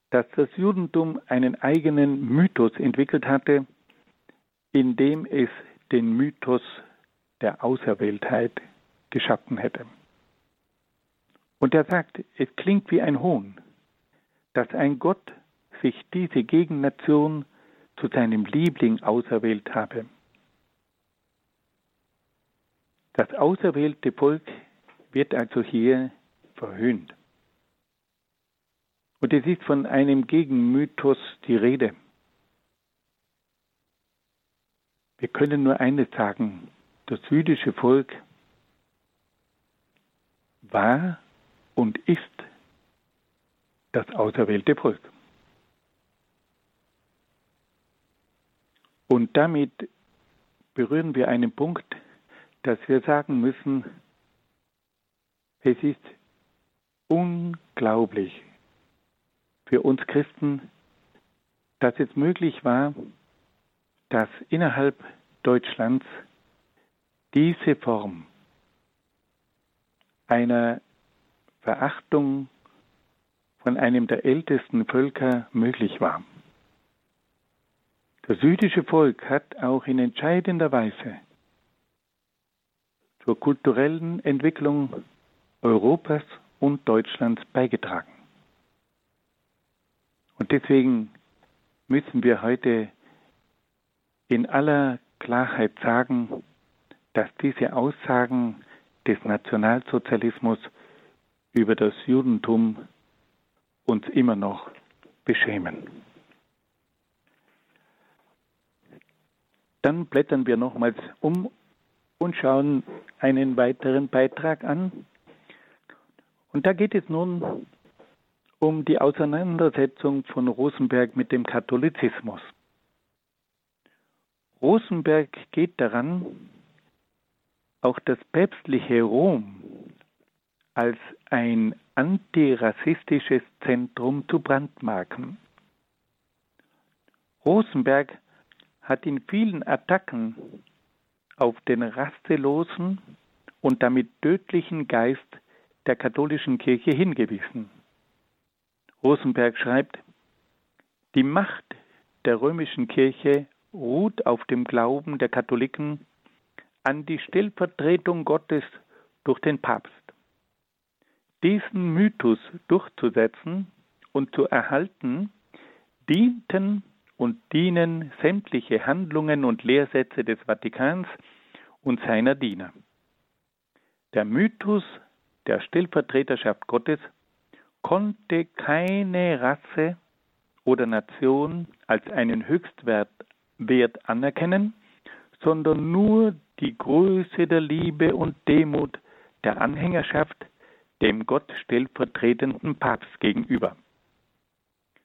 dass das Judentum einen eigenen Mythos entwickelt hatte, in dem es den Mythos der Auserwähltheit geschaffen hätte. Und er sagt, es klingt wie ein Hohn, dass ein Gott sich diese Gegennation zu seinem Liebling auserwählt habe. Das auserwählte Volk wird also hier verhöhnt. Und es ist von einem Gegenmythos die Rede. Wir können nur eines sagen, das jüdische Volk war und ist das auserwählte Volk. Und damit berühren wir einen Punkt, dass wir sagen müssen, es ist unglaublich für uns Christen, dass es möglich war, dass innerhalb Deutschlands diese Form einer Verachtung von einem der ältesten Völker möglich war. Das jüdische Volk hat auch in entscheidender Weise zur kulturellen Entwicklung Europas und Deutschlands beigetragen. Und deswegen müssen wir heute in aller Klarheit sagen, dass diese Aussagen des Nationalsozialismus über das Judentum uns immer noch beschämen. Dann blättern wir nochmals um und schauen einen weiteren Beitrag an. Und da geht es nun um die Auseinandersetzung von Rosenberg mit dem Katholizismus. Rosenberg geht daran, auch das päpstliche Rom als ein antirassistisches Zentrum zu brandmarken. Rosenberg hat in vielen Attacken auf den rasselosen und damit tödlichen Geist der katholischen Kirche hingewiesen. Rosenberg schreibt, die Macht der römischen Kirche ruht auf dem Glauben der Katholiken an die Stellvertretung Gottes durch den Papst. Diesen Mythos durchzusetzen und zu erhalten, dienten und dienen sämtliche Handlungen und Lehrsätze des Vatikans und seiner Diener. Der Mythos der Stellvertreterschaft Gottes konnte keine Rasse oder Nation als einen Höchstwert Wert anerkennen, sondern nur die Größe der Liebe und Demut der Anhängerschaft dem Gott stellvertretenden Papst gegenüber.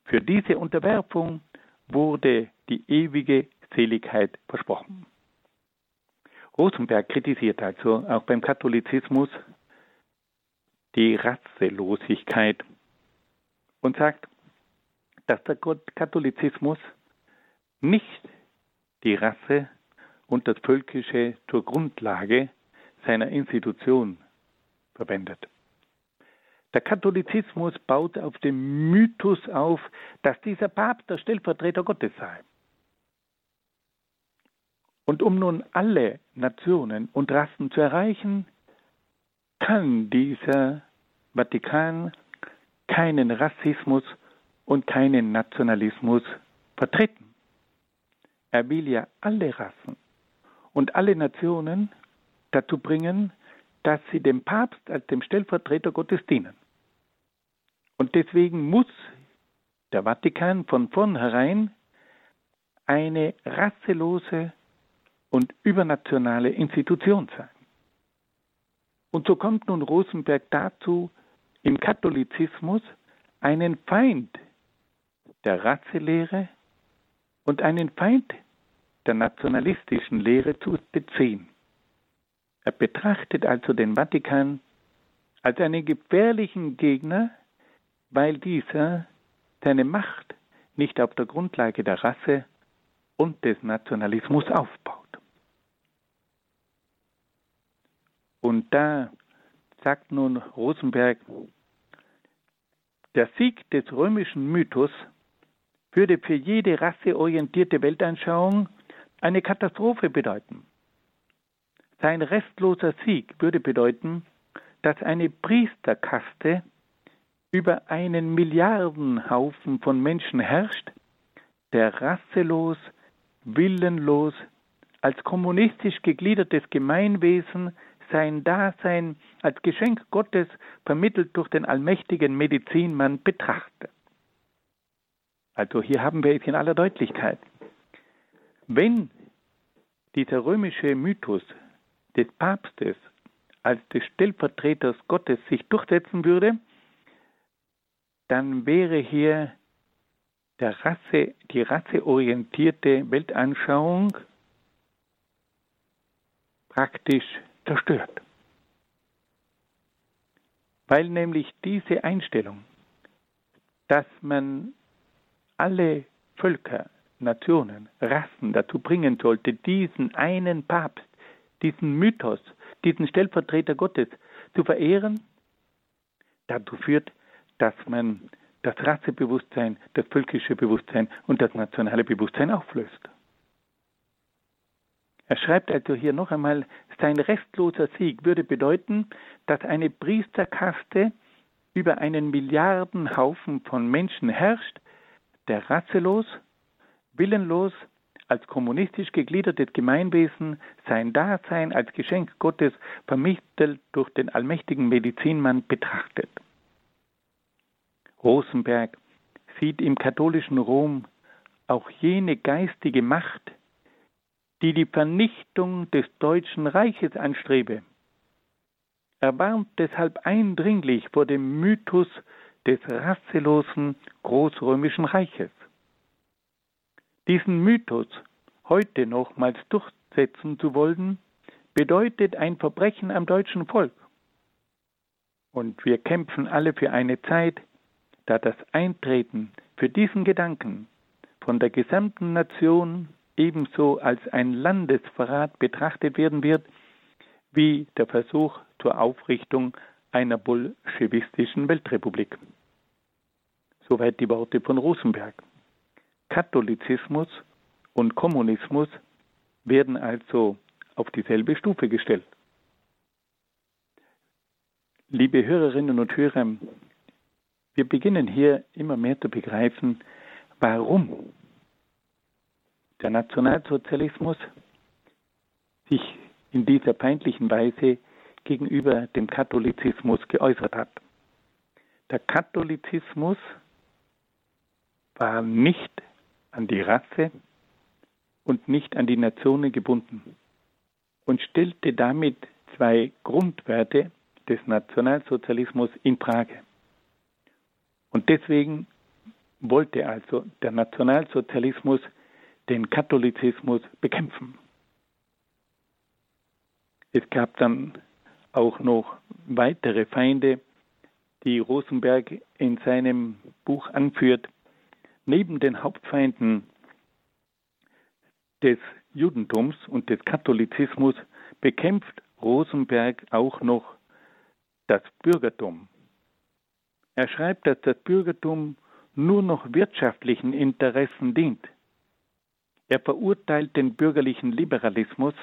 Für diese Unterwerfung wurde die ewige Seligkeit versprochen. Rosenberg kritisiert also auch beim Katholizismus die Rasselosigkeit und sagt, dass der Katholizismus nicht die Rasse und das Völkische zur Grundlage seiner Institution verwendet. Der Katholizismus baut auf dem Mythos auf, dass dieser Papst der Stellvertreter Gottes sei. Und um nun alle Nationen und Rassen zu erreichen, kann dieser Vatikan keinen Rassismus und keinen Nationalismus vertreten. Er will ja alle Rassen und alle Nationen dazu bringen, dass sie dem Papst als dem Stellvertreter Gottes dienen. Und deswegen muss der Vatikan von vornherein eine rasselose und übernationale Institution sein. Und so kommt nun Rosenberg dazu, im Katholizismus einen Feind der Rasselehre und einen Feind der nationalistischen Lehre zu beziehen. Er betrachtet also den Vatikan als einen gefährlichen Gegner, weil dieser seine Macht nicht auf der Grundlage der Rasse und des Nationalismus aufbaut. Und da sagt nun Rosenberg, der Sieg des römischen Mythos würde für jede rasseorientierte Weltanschauung eine Katastrophe bedeuten. Sein restloser Sieg würde bedeuten, dass eine Priesterkaste über einen Milliardenhaufen von Menschen herrscht, der rasselos, willenlos, als kommunistisch gegliedertes Gemeinwesen sein Dasein als Geschenk Gottes vermittelt durch den allmächtigen Medizinmann betrachtet. Also hier haben wir es in aller Deutlichkeit. Wenn dieser römische Mythos des Papstes als des Stellvertreters Gottes sich durchsetzen würde, dann wäre hier Rasse, die rasseorientierte Weltanschauung praktisch zerstört. Weil nämlich diese Einstellung, dass man alle Völker, Nationen, Rassen dazu bringen sollte, diesen einen Papst, diesen Mythos, diesen Stellvertreter Gottes zu verehren, dazu führt, dass man das Rassebewusstsein, das völkische Bewusstsein und das nationale Bewusstsein auflöst. Er schreibt also hier noch einmal, sein restloser Sieg würde bedeuten, dass eine Priesterkaste über einen Milliardenhaufen von Menschen herrscht, der rasselos, willenlos, als kommunistisch gegliedertes Gemeinwesen sein Dasein als Geschenk Gottes vermittelt durch den allmächtigen Medizinmann betrachtet. Rosenberg sieht im katholischen Rom auch jene geistige Macht, die die Vernichtung des Deutschen Reiches anstrebe. Er warnt deshalb eindringlich vor dem Mythos des rasselosen Großrömischen Reiches. Diesen Mythos heute nochmals durchsetzen zu wollen, bedeutet ein Verbrechen am deutschen Volk. Und wir kämpfen alle für eine Zeit, da das Eintreten für diesen Gedanken von der gesamten Nation ebenso als ein Landesverrat betrachtet werden wird, wie der Versuch zur Aufrichtung einer bolschewistischen Weltrepublik. Soweit die Worte von Rosenberg. Katholizismus und Kommunismus werden also auf dieselbe Stufe gestellt. Liebe Hörerinnen und Hörer, wir beginnen hier immer mehr zu begreifen, warum der Nationalsozialismus sich in dieser feindlichen Weise gegenüber dem Katholizismus geäußert hat. Der Katholizismus war nicht an die Rasse und nicht an die Nationen gebunden und stellte damit zwei Grundwerte des Nationalsozialismus in Frage. Und deswegen wollte also der Nationalsozialismus den Katholizismus bekämpfen. Es gab dann auch noch weitere Feinde, die Rosenberg in seinem Buch anführt. Neben den Hauptfeinden des Judentums und des Katholizismus bekämpft Rosenberg auch noch das Bürgertum. Er schreibt, dass das Bürgertum nur noch wirtschaftlichen Interessen dient. Er verurteilt den bürgerlichen Liberalismus,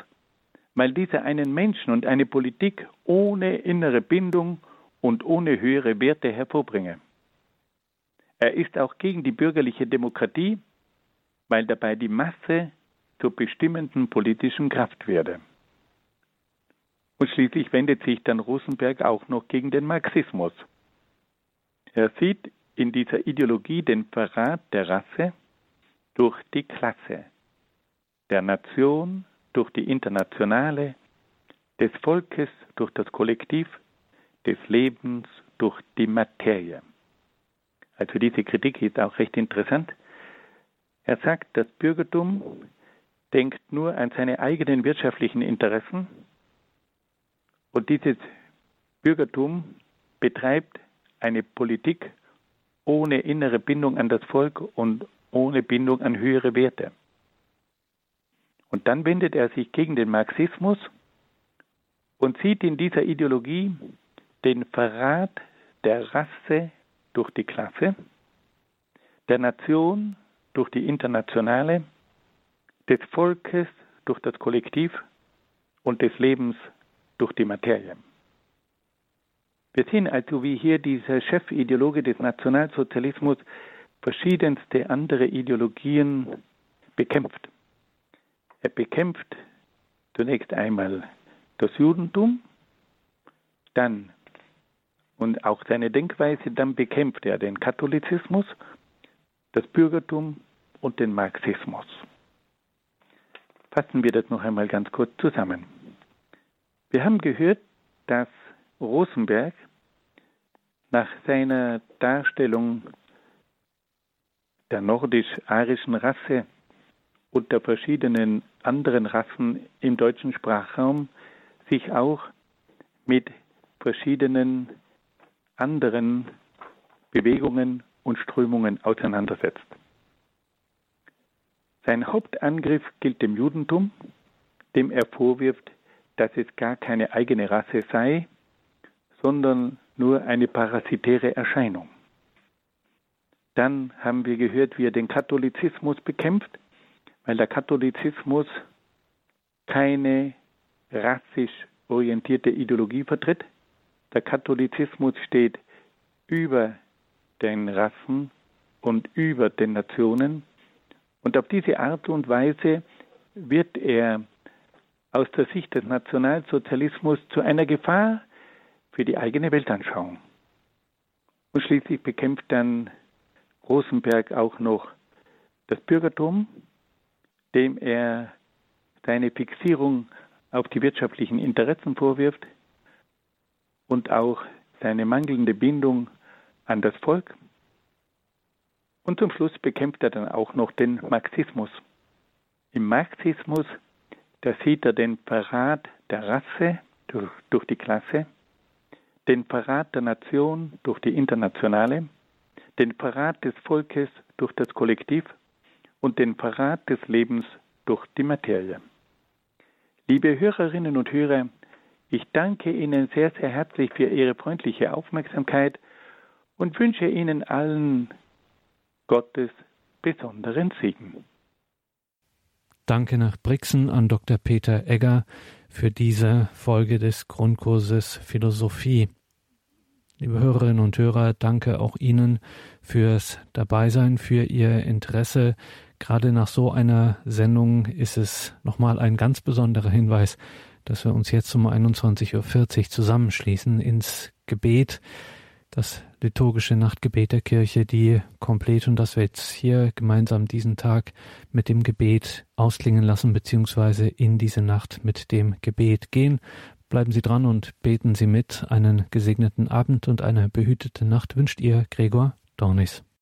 weil dieser einen Menschen und eine Politik ohne innere Bindung und ohne höhere Werte hervorbringe. Er ist auch gegen die bürgerliche Demokratie, weil dabei die Masse zur bestimmenden politischen Kraft werde. Und schließlich wendet sich dann Rosenberg auch noch gegen den Marxismus. Er sieht in dieser Ideologie den Verrat der Rasse durch die Klasse, der Nation durch die Internationale, des Volkes durch das Kollektiv, des Lebens durch die Materie. Also diese Kritik ist auch recht interessant. Er sagt, das Bürgertum denkt nur an seine eigenen wirtschaftlichen Interessen und dieses Bürgertum betreibt eine Politik ohne innere Bindung an das Volk und ohne Bindung an höhere Werte. Und dann wendet er sich gegen den Marxismus und sieht in dieser Ideologie den Verrat der Rasse durch die Klasse, der Nation durch die Internationale, des Volkes durch das Kollektiv und des Lebens durch die Materie. Wir sehen also, wie hier dieser Chefideologe des Nationalsozialismus verschiedenste andere Ideologien bekämpft. Er bekämpft zunächst einmal das Judentum, dann und auch seine Denkweise, dann bekämpft er den Katholizismus, das Bürgertum und den Marxismus. Fassen wir das noch einmal ganz kurz zusammen. Wir haben gehört, dass Rosenberg nach seiner Darstellung der nordisch-arischen Rasse und der verschiedenen anderen Rassen im deutschen Sprachraum sich auch mit verschiedenen anderen Bewegungen und Strömungen auseinandersetzt. Sein Hauptangriff gilt dem Judentum, dem er vorwirft, dass es gar keine eigene Rasse sei, sondern nur eine parasitäre Erscheinung. Dann haben wir gehört, wie er den Katholizismus bekämpft, weil der Katholizismus keine rassisch orientierte Ideologie vertritt. Der Katholizismus steht über den Rassen und über den Nationen. Und auf diese Art und Weise wird er aus der Sicht des Nationalsozialismus zu einer Gefahr für die eigene Weltanschauung. Und schließlich bekämpft dann Rosenberg auch noch das Bürgertum, dem er seine Fixierung auf die wirtschaftlichen Interessen vorwirft und auch seine mangelnde Bindung an das Volk. Und zum Schluss bekämpft er dann auch noch den Marxismus. Im Marxismus, da sieht er den Verrat der Rasse durch, durch die Klasse, den Verrat der Nation durch die Internationale, den Verrat des Volkes durch das Kollektiv und den Verrat des Lebens durch die Materie. Liebe Hörerinnen und Hörer, ich danke Ihnen sehr, sehr herzlich für Ihre freundliche Aufmerksamkeit und wünsche Ihnen allen Gottes besonderen Segen. Danke nach Brixen an Dr. Peter Egger für diese Folge des Grundkurses Philosophie. Liebe Hörerinnen und Hörer, danke auch Ihnen fürs Dabeisein, für Ihr Interesse. Gerade nach so einer Sendung ist es nochmal ein ganz besonderer Hinweis, dass wir uns jetzt um 21.40 Uhr zusammenschließen ins Gebet, das liturgische Nachtgebet der Kirche, die komplett und das wir jetzt hier gemeinsam diesen Tag mit dem Gebet ausklingen lassen, beziehungsweise in diese Nacht mit dem Gebet gehen. Bleiben Sie dran und beten Sie mit. Einen gesegneten Abend und eine behütete Nacht wünscht Ihr Gregor Dornis.